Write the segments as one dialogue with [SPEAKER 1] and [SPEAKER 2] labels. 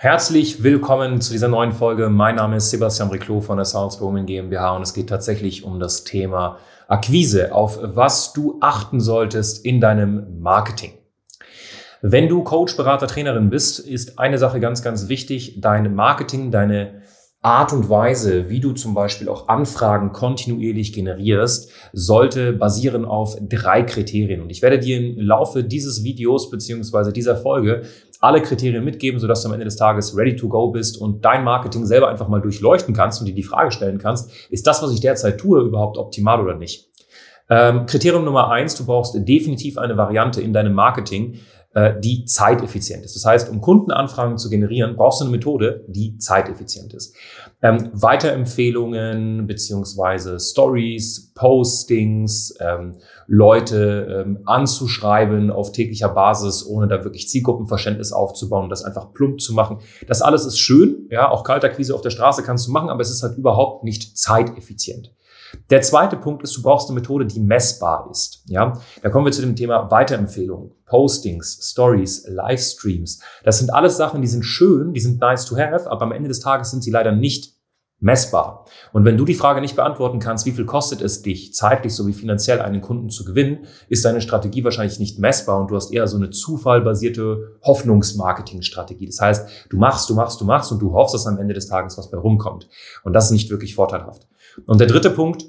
[SPEAKER 1] Herzlich willkommen zu dieser neuen Folge. Mein Name ist Sebastian Riclo von der Saleswoman GmbH und es geht tatsächlich um das Thema Akquise, auf was du achten solltest in deinem Marketing. Wenn du Coach, Berater, Trainerin bist, ist eine Sache ganz, ganz wichtig. Dein Marketing, deine Art und Weise, wie du zum Beispiel auch Anfragen kontinuierlich generierst, sollte basieren auf drei Kriterien. Und ich werde dir im Laufe dieses Videos beziehungsweise dieser Folge alle Kriterien mitgeben, sodass du am Ende des Tages ready to go bist und dein Marketing selber einfach mal durchleuchten kannst und dir die Frage stellen kannst, ist das, was ich derzeit tue, überhaupt optimal oder nicht? Ähm, Kriterium Nummer eins, du brauchst definitiv eine Variante in deinem Marketing, die zeiteffizient ist. Das heißt, um Kundenanfragen zu generieren, brauchst du eine Methode, die zeiteffizient ist. Ähm, Weiterempfehlungen beziehungsweise Stories, Postings, ähm, Leute ähm, anzuschreiben auf täglicher Basis, ohne da wirklich Zielgruppenverständnis aufzubauen, das einfach plump zu machen. Das alles ist schön, ja, auch Kaltakquise auf der Straße kannst du machen, aber es ist halt überhaupt nicht zeiteffizient. Der zweite Punkt ist, du brauchst eine Methode, die messbar ist. Ja, da kommen wir zu dem Thema Weiterempfehlungen, Postings, Stories, Livestreams. Das sind alles Sachen, die sind schön, die sind nice to have, aber am Ende des Tages sind sie leider nicht messbar. Und wenn du die Frage nicht beantworten kannst, wie viel kostet es dich, zeitlich sowie finanziell einen Kunden zu gewinnen, ist deine Strategie wahrscheinlich nicht messbar und du hast eher so eine zufallbasierte Hoffnungsmarketing-Strategie. Das heißt, du machst, du machst, du machst und du hoffst, dass am Ende des Tages was bei rumkommt. Und das ist nicht wirklich vorteilhaft. Und der dritte Punkt,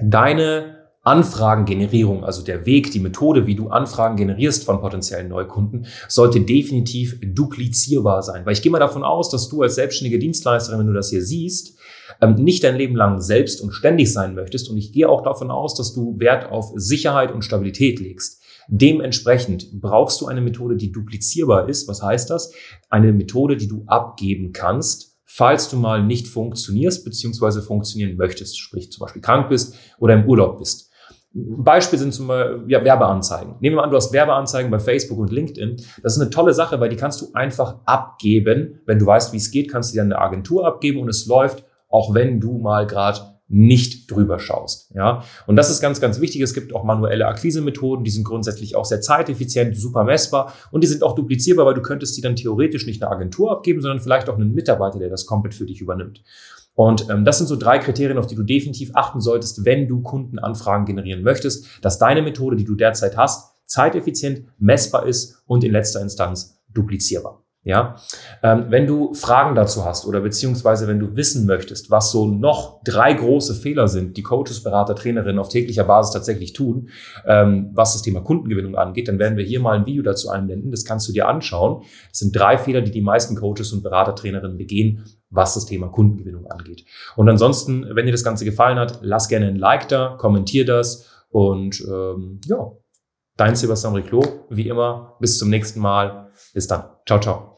[SPEAKER 1] deine Anfragengenerierung, also der Weg, die Methode, wie du Anfragen generierst von potenziellen Neukunden, sollte definitiv duplizierbar sein. Weil ich gehe mal davon aus, dass du als selbstständige Dienstleisterin, wenn du das hier siehst, ähm, nicht dein Leben lang selbst und ständig sein möchtest. Und ich gehe auch davon aus, dass du Wert auf Sicherheit und Stabilität legst. Dementsprechend brauchst du eine Methode, die duplizierbar ist. Was heißt das? Eine Methode, die du abgeben kannst falls du mal nicht funktionierst bzw. funktionieren möchtest, sprich zum Beispiel krank bist oder im Urlaub bist. Beispiel sind zum Beispiel ja, Werbeanzeigen. Nehmen wir an, du hast Werbeanzeigen bei Facebook und LinkedIn. Das ist eine tolle Sache, weil die kannst du einfach abgeben. Wenn du weißt, wie es geht, kannst du dir eine Agentur abgeben und es läuft, auch wenn du mal gerade nicht drüber schaust. Ja, und das ist ganz, ganz wichtig. Es gibt auch manuelle Akquisemethoden, die sind grundsätzlich auch sehr zeiteffizient, super messbar und die sind auch duplizierbar, weil du könntest die dann theoretisch nicht einer Agentur abgeben, sondern vielleicht auch einen Mitarbeiter, der das komplett für dich übernimmt. Und ähm, das sind so drei Kriterien, auf die du definitiv achten solltest, wenn du Kundenanfragen generieren möchtest, dass deine Methode, die du derzeit hast, zeiteffizient, messbar ist und in letzter Instanz duplizierbar. Ja, ähm, wenn du Fragen dazu hast oder beziehungsweise wenn du wissen möchtest, was so noch drei große Fehler sind, die Coaches, Berater, Trainerinnen auf täglicher Basis tatsächlich tun, ähm, was das Thema Kundengewinnung angeht, dann werden wir hier mal ein Video dazu einblenden. Das kannst du dir anschauen. Das sind drei Fehler, die die meisten Coaches und Berater, Trainerinnen begehen, was das Thema Kundengewinnung angeht. Und ansonsten, wenn dir das Ganze gefallen hat, lass gerne ein Like da, kommentier das und ähm, ja, dein Sebastian Riclo, wie immer, bis zum nächsten Mal. Bis dann. Ciao, ciao.